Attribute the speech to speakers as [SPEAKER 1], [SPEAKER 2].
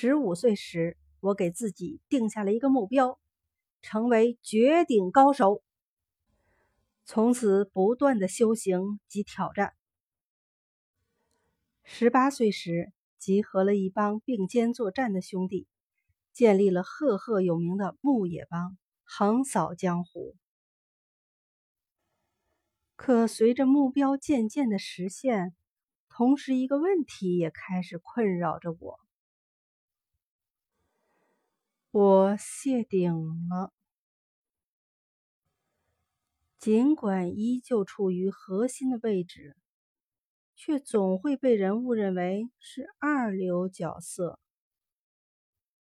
[SPEAKER 1] 十五岁时，我给自己定下了一个目标，成为绝顶高手。从此不断的修行及挑战。十八岁时，集合了一帮并肩作战的兄弟，建立了赫赫有名的牧野帮，横扫江湖。可随着目标渐渐的实现，同时一个问题也开始困扰着我：我谢顶了。尽管依旧处于核心的位置，却总会被人误认为是二流角色。